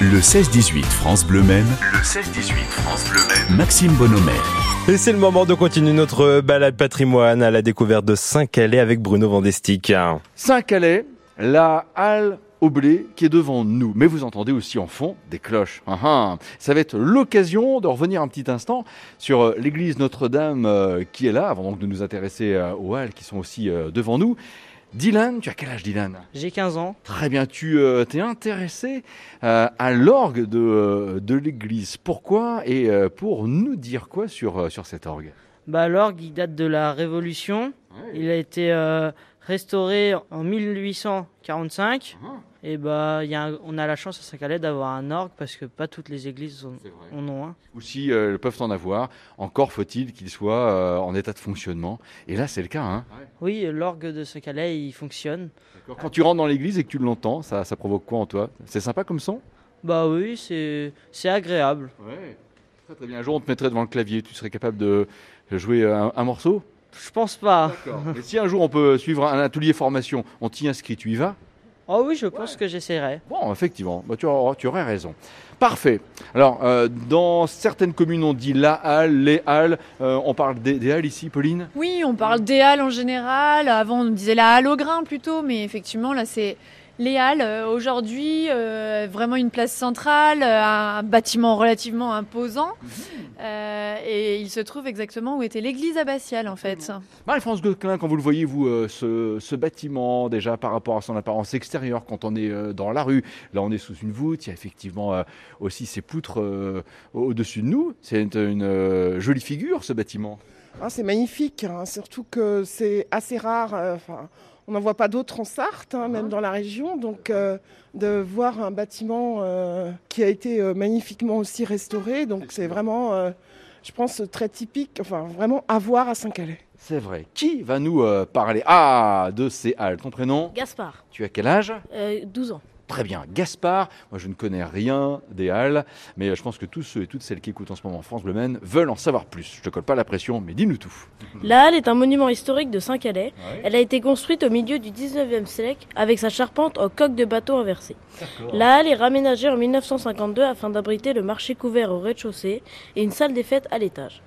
Le 16-18 France Bleu Maine. Le 16-18 France Bleu Maine. Maxime Bonhomet. Et c'est le moment de continuer notre balade patrimoine à la découverte de Saint-Calais avec Bruno Vandestick. Saint-Calais, la halle au blé qui est devant nous. Mais vous entendez aussi en fond des cloches. Ah, ah. Ça va être l'occasion de revenir un petit instant sur euh, l'église Notre-Dame euh, qui est là, avant donc de nous intéresser euh, aux halles qui sont aussi devant nous. Dylan, tu as quel âge Dylan? J'ai 15 ans. Très bien, tu t'es intéressé à l'orgue de, de l'église. Pourquoi Et pour nous dire quoi sur, sur cet orgue? Bah, L'orgue, il date de la Révolution. Il a été restauré en 1845. Et bah, y a on a la chance à Saint-Calais d'avoir un orgue parce que pas toutes les églises en ont un. Ou si euh, peuvent en avoir, encore faut-il qu'il soit euh, en état de fonctionnement. Et là, c'est le cas. Hein oui, l'orgue de Saint-Calais, il fonctionne. Quand tu rentres dans l'église et que tu l'entends, ça, ça provoque quoi en toi? C'est sympa comme son? Bah oui, c'est agréable. Ouais. Très très bien. Un jour, on te mettrait devant le clavier, tu serais capable de jouer un morceau? Je pense pas. Mais si un jour on peut suivre un atelier formation, on t'y inscrit, tu y vas? Oh oui, je pense que j'essaierai. Bon, effectivement, bah, tu, aurais, raison. Parfait. Alors, euh, dans certaines communes, on dit la halle, les halles. Euh, on parle des, halles ici, Pauline? Oui, on parle des halles en général. Avant, on disait la halle au grain plutôt, mais effectivement, là, c'est les Halles, euh, aujourd'hui, euh, vraiment une place centrale, euh, un bâtiment relativement imposant. Mhm. et il se trouve exactement où était l'église abbatiale, en fait. Marie-France Gauquelin, quand vous le voyez, vous, ce, bâtiment, déjà par rapport à son apparence extérieure, quand on est dans la rue, là on est sous une voûte, il y a effectivement aussi ces poutres au-dessus de nous. C'est une, jolie figure, ce bâtiment. Ah, c'est magnifique, hein, surtout que c'est assez rare. On n'en voit pas d'autres en Sarthe, hein, même dans la région. Donc euh, de voir un bâtiment euh, qui a été euh, magnifiquement aussi restauré, donc c'est vraiment, je pense, très typique, enfin vraiment à voir à Saint-Calais. C'est vrai. Qui va nous parler? Ah, de ces halles. Ton prénom? Gaspard. Tu as quel âge? 12 ans. Très bien. Gaspard, moi je ne connais rien des Halles, mais je pense que tous ceux et toutes celles qui écoutent en ce moment France Bleu veulent en savoir plus. Je te colle pas la pression, mais dis-nous tout. La Halle est un monument historique de Saint-Calais. Elle a été construite au milieu du 19e siècle avec sa charpente en coque de bateau inversée. La Halle est raménagée en 1952 afin d'abriter le marché couvert au rez-de-chaussée et une salle des fêtes à l'étage.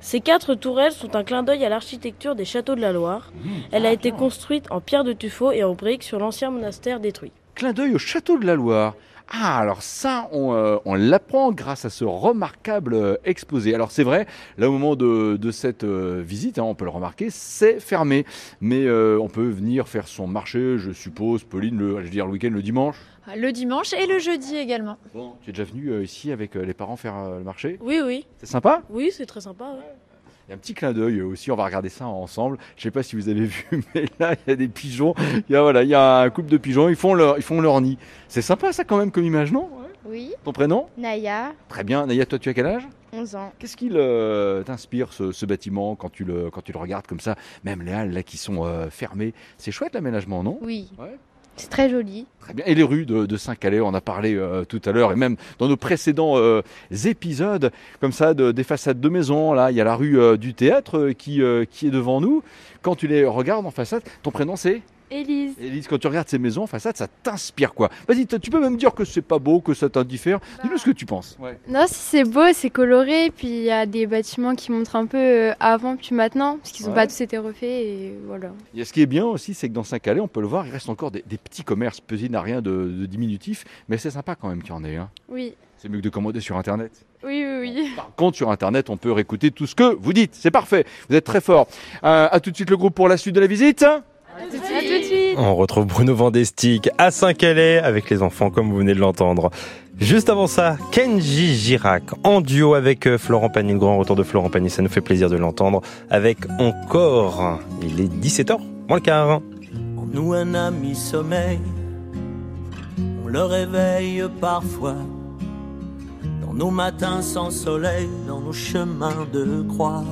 Ces quatre tourelles sont un clin d'œil à l'architecture des châteaux de la Loire. Mmh. Elle a été construite en pierre de tuffeau et en briques sur l'ancien monastère détruit clin d'œil au château de la Loire. Ah, alors ça, on, euh, l'apprend grâce à ce remarquable euh, exposé. Alors c'est vrai, là au moment de, cette euh, visite, hein, on peut le remarquer, c'est fermé. Mais on peut venir faire son marché, je suppose, Pauline, le, je veux dire le week-end, le dimanche? Ah, Le dimanche et le jeudi également. Bon, tu es déjà venu ici avec les parents faire le marché? Oui, oui. C'est sympa? Oui, c'est très sympa. Il y a un petit clin d'œil aussi, on va regarder ça ensemble. Je ne sais pas si vous avez vu, mais là, il y a des pigeons. Il y a, voilà, il y a un couple de pigeons, ils font leur, ils font leur nid. C'est sympa ça quand même comme image, non? Oui. Ton prénom? Naya. Très bien. Naya, toi, tu as quel âge? 11 ans. Qu'est-ce qu'il euh, t'inspire, ce, bâtiment, quand tu, le, quand tu le regardes comme ça? Même les halles là, qui sont euh, fermées. C'est chouette l'aménagement, non? Oui. C'est très joli. Et les rues de, Saint-Calais, on a parlé euh, tout à l'heure, et même dans nos précédents euh, épisodes, comme ça, de, des façades de maisons. Là, il y a la rue euh, du théâtre qui, qui est devant nous. Quand tu les regardes en façade, ton prénom c'est? Élise. Élise, quand tu regardes ces maisons en façade, ça t'inspire quoi? Vas-y, tu peux même dire que c'est pas beau, que ça t'indiffère. Dis-nous ce que tu penses. Non, si c'est beau, c'est coloré, puis il y a des bâtiments qui montrent un peu euh, avant puis maintenant, parce qu'ils n'ont pas tous été refaits et voilà. Et ce qui est bien aussi, c'est que dans Saint-Calais, on peut le voir, il reste encore des, petits commerces. Petit n'a rien de, diminutif, mais c'est sympa quand même qu'il y en ait. Hein. Oui. C'est mieux que de commander sur Internet. Oui, oui, oui. par contre, sur Internet, on peut réécouter tout ce que vous dites. C'est parfait. Vous êtes très fort. Euh, à tout de suite le groupe pour la suite de la visite. On retrouve Bruno Vandestick à Saint-Calais avec les enfants comme vous venez de l'entendre. Juste avant ça, Kenji Girac en duo avec euh, Florent Pagny, le grand retour de Florent Pagny, ça nous fait plaisir de l'entendre avec Encore. Il est 17h, moins le quart. nous un ami sommeil, on le réveille parfois. Dans nos matins sans soleil, dans nos chemins de croix.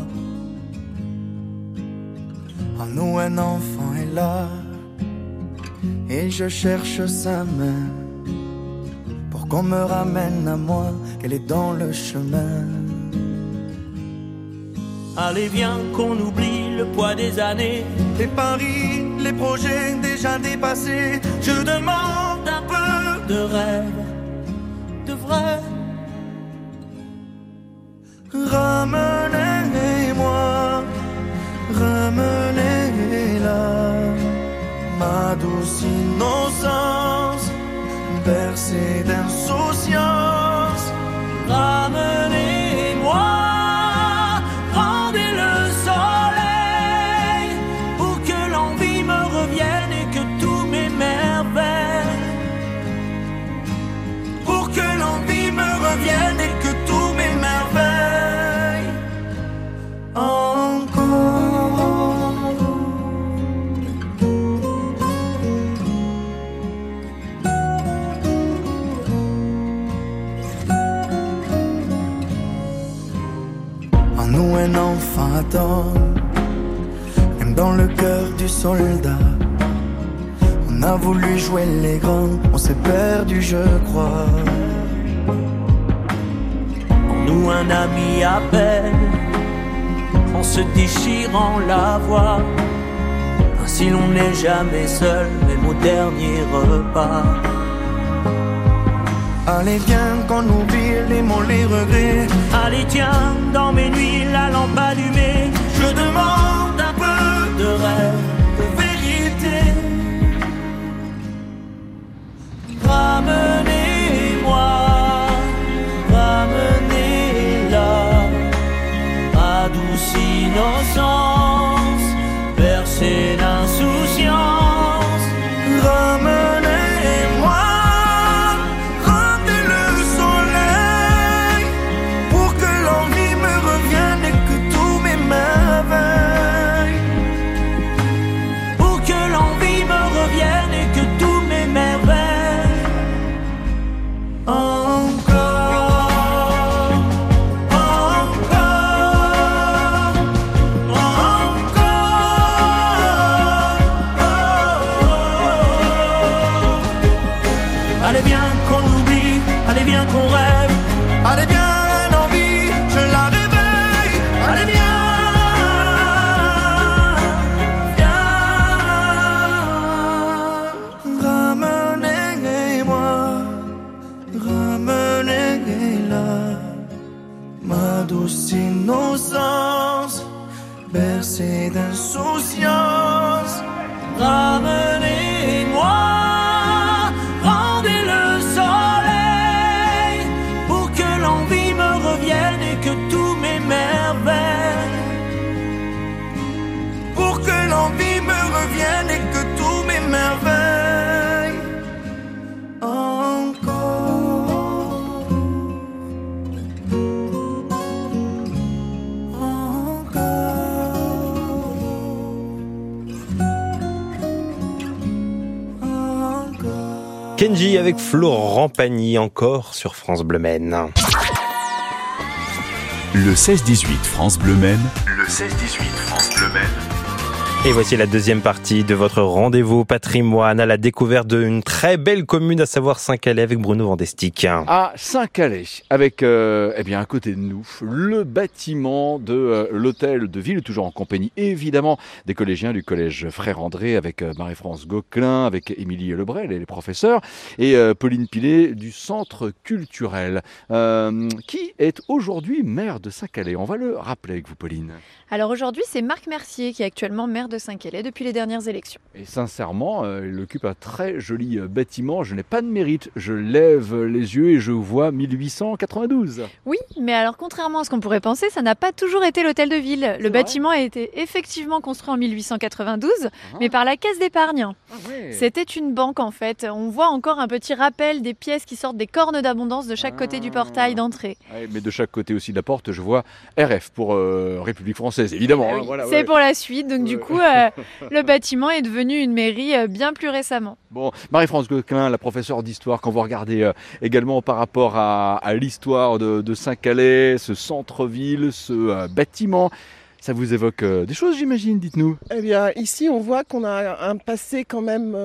En nous un enfant est là et je cherche sa main pour qu'on me ramène à moi, qu'elle est dans le chemin. Allez, viens qu'on oublie le poids des années, les paris, les projets déjà dépassés. Je demande un peu de rêve, de vrai. Même dans le cœur du soldat. On a voulu jouer les grands, on s'est perdu, je crois. En nous, un ami appelle, en se déchirant la voix. Ainsi, l'on n'est jamais seul, même au dernier repas. Allez viens qu'on oublie les mots, les regrets. Allez tiens, dans mes nuits la lampe allumée Je demande un peu de rêve, de vérité. Ramenez-moi, ramenez-la Ma douce douce innocence, bercée d'insouciance, brave. Kenji avec Florent Pagny encore sur France Bleu Maine. Le 16-18 France Bleu Maine. Le 16-18 France Bleu Maine. Et voici la deuxième partie de votre rendez-vous patrimoine à la découverte d'une très belle commune, à savoir Saint-Calais avec Bruno Vandestick. À Saint-Calais, avec euh, eh bien à côté de nous le bâtiment de euh, l'hôtel de ville, toujours en compagnie évidemment des collégiens du collège Frère André, avec euh, Marie-France Gauquelin, avec Émilie Lebrel et les professeurs, et Pauline Pilet du centre culturel, qui est aujourd'hui maire de Saint-Calais. On va le rappeler avec vous, Pauline. Alors aujourd'hui, c'est Marc Mercier qui est actuellement maire de Saint-Calais depuis les dernières élections. Et sincèrement, euh, il occupe un très joli euh, bâtiment. Je n'ai pas de mérite. Je lève les yeux et je vois 1892. Oui, mais alors contrairement à ce qu'on pourrait penser, ça n'a pas toujours été l'hôtel de ville. Le bâtiment a été effectivement construit en 1892, ah. mais par la Caisse d'épargne. Ah C'était une banque en fait. On voit encore un petit rappel des pièces qui sortent des cornes d'abondance de chaque côté du portail d'entrée. mais de chaque côté aussi de la porte, je vois RF pour euh, République française évidemment. Hein, c'est pour la suite. Donc, du coup, euh, le bâtiment est devenu une mairie euh, bien plus récemment. Bon, Marie-France Gauquelin, la professeure d'histoire, quand vous regardez euh, également par rapport à, l'histoire de, Saint-Calais, ce centre-ville, ce bâtiment, ça vous évoque des choses, j'imagine, dites-nous. Eh bien, ici, on voit qu'on a un passé quand même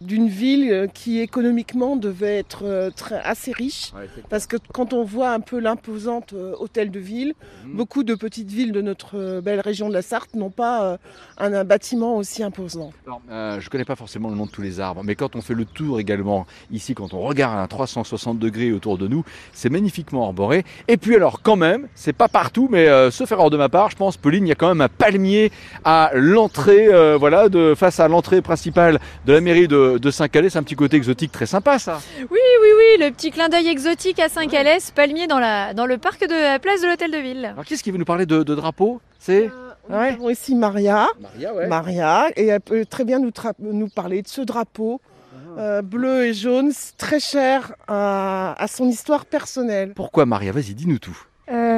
d'une ville euh, qui économiquement devait être euh, très, assez riche. parce que quand on voit un peu l'imposante euh, hôtel de ville, mhm. beaucoup de petites villes de notre belle région de la Sarthe n'ont pas un, bâtiment aussi imposant. je ne connais pas forcément le nom de tous les arbres, mais quand on fait le tour également ici, quand on regarde à 360 degrés autour de nous, c'est magnifiquement arboré. Et puis alors quand même, c'est pas partout, mais ce faire de ma part, je pense France, Pauline, il y a quand même un palmier à l'entrée, euh, voilà, de, face à l'entrée principale de la mairie de, Saint-Calais. C'est un petit côté exotique très sympa, ça. Oui, oui, oui, le petit clin d'œil exotique à Saint-Calais, ce palmier dans, la, dans le parc de la place de l'Hôtel de Ville. Alors, qu'est-ce qui veut nous parler de, de drapeau? C'est euh, Nous avons ici Maria. Maria, ouais. Maria, et elle peut très bien nous, nous parler de ce drapeau. Ah. Euh, bleu et jaune, très cher à, à, son histoire personnelle. Pourquoi Maria? Vas-y, dis-nous tout.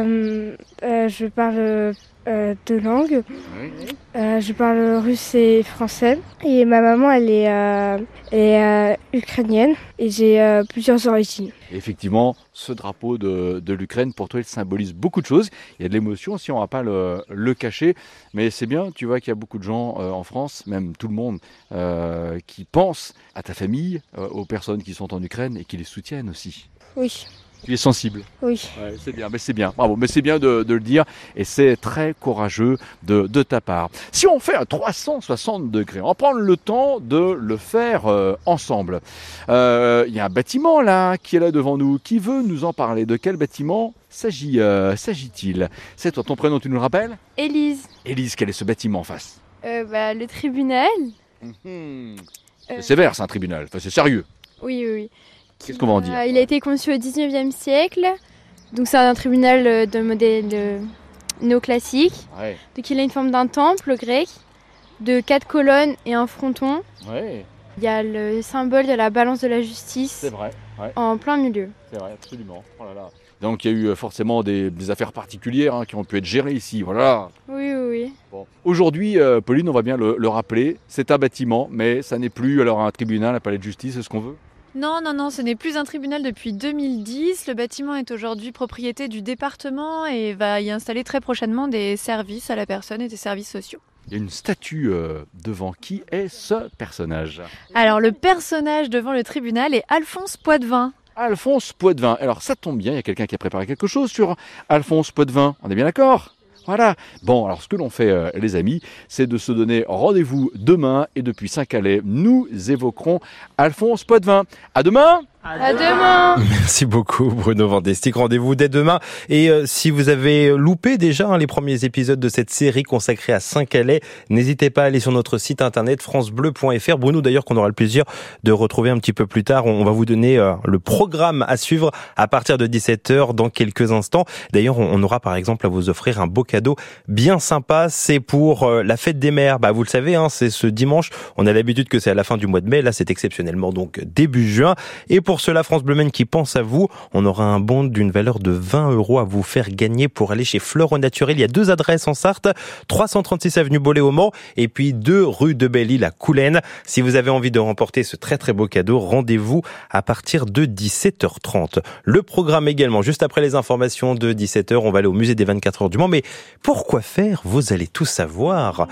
Euh, euh, je parle euh, deux langues. je parle russe et français. Et ma maman, elle est, est ukrainienne. Et j'ai plusieurs origines. effectivement, ce drapeau de, de l'Ukraine, pour toi, il symbolise beaucoup de choses. Il y a de l'émotion, si on ne va pas le, le, cacher. Mais c'est bien, tu vois qu'il y a beaucoup de gens en France, même tout le monde, qui pensent à ta famille, aux personnes qui sont en Ukraine et qui les soutiennent aussi. Oui. Tu es sensible. Oui. c'est bien, mais c'est bien. Bravo, mais c'est bien de, le dire et c'est très courageux de, ta part. Si on fait un 360 degrés, on va prendre le temps de le faire euh, ensemble. Euh, il y a un bâtiment là qui est là devant nous. Qui veut nous en parler? De quel bâtiment euh, s'agit-il? C'est toi, ton prénom, tu nous le rappelles? Élise. Élise, quel est ce bâtiment en face? Bah, Le tribunal. Mhm. C'est sévère, c'est un tribunal. Enfin, c'est sérieux. Oui, oui, oui. Qu'est-ce qu'on va en dire Il a été conçu au 19e siècle. Donc c'est un tribunal euh, de modèle euh, néoclassique. Donc il a une forme d'un temple grec de quatre colonnes et un fronton. Il y a le symbole de la balance de la justice vrai, en plein milieu. C'est vrai, absolument. Oh Donc il y a eu euh, forcément des, affaires particulières hein, qui ont pu être gérées ici. Voilà. Oui, oui, oui. Aujourd'hui, Pauline, on va bien le, le rappeler, c'est un bâtiment, mais ça n'est plus alors un tribunal, un palais de justice, c'est ce qu'on veut? Non, non, non, ce n'est plus un tribunal depuis 2010. Le bâtiment est aujourd'hui propriété du département et va y installer très prochainement des services à la personne et des services sociaux. Il y a une statue euh, devant. Qui est ce personnage? Alors, le personnage devant le tribunal est Alphonse Poitvin. Alphonse Poitvin. Alors, ça tombe bien, il y a quelqu'un qui a préparé quelque chose sur Alphonse Poitvin. On est bien d'accord? Voilà. Bon, alors ce que l'on fait, euh, les amis, c'est de se donner rendez-vous demain. Et depuis Saint-Calais, nous évoquerons Alphonse Poitvin. À demain à demain. Merci beaucoup Bruno Vandestick. Rendez-vous dès demain. Et euh, si vous avez loupé déjà hein, les premiers épisodes de cette série consacrée à Saint-Calais, n'hésitez pas à aller sur notre site internet francebleu.fr. Bruno d'ailleurs qu'on aura le plaisir de retrouver un petit peu plus tard. On va vous donner euh, le programme à suivre à partir de 17h dans quelques instants. D'ailleurs on aura par exemple à vous offrir un beau cadeau bien sympa. C'est pour euh, la fête des mères. Bah vous le savez, hein, c'est ce dimanche. On a l'habitude que c'est à la fin du mois de mai. Là c'est exceptionnellement donc début juin. Cela, France Bleu qui pense à vous, on aura un bon d'une valeur de 20 euros à vous faire gagner pour aller chez au Naturel. Il y a deux adresses en Sarthe, 336 avenue Bolé au Mans et puis 2 rue de Belle-Île à Coulennes. Si vous avez envie de remporter ce très très beau cadeau, rendez-vous à partir de 17h30. Le programme également, juste après les informations de 17h, on va aller au musée des 24 heures du Mans. Mais pourquoi faire? Vous allez tout savoir.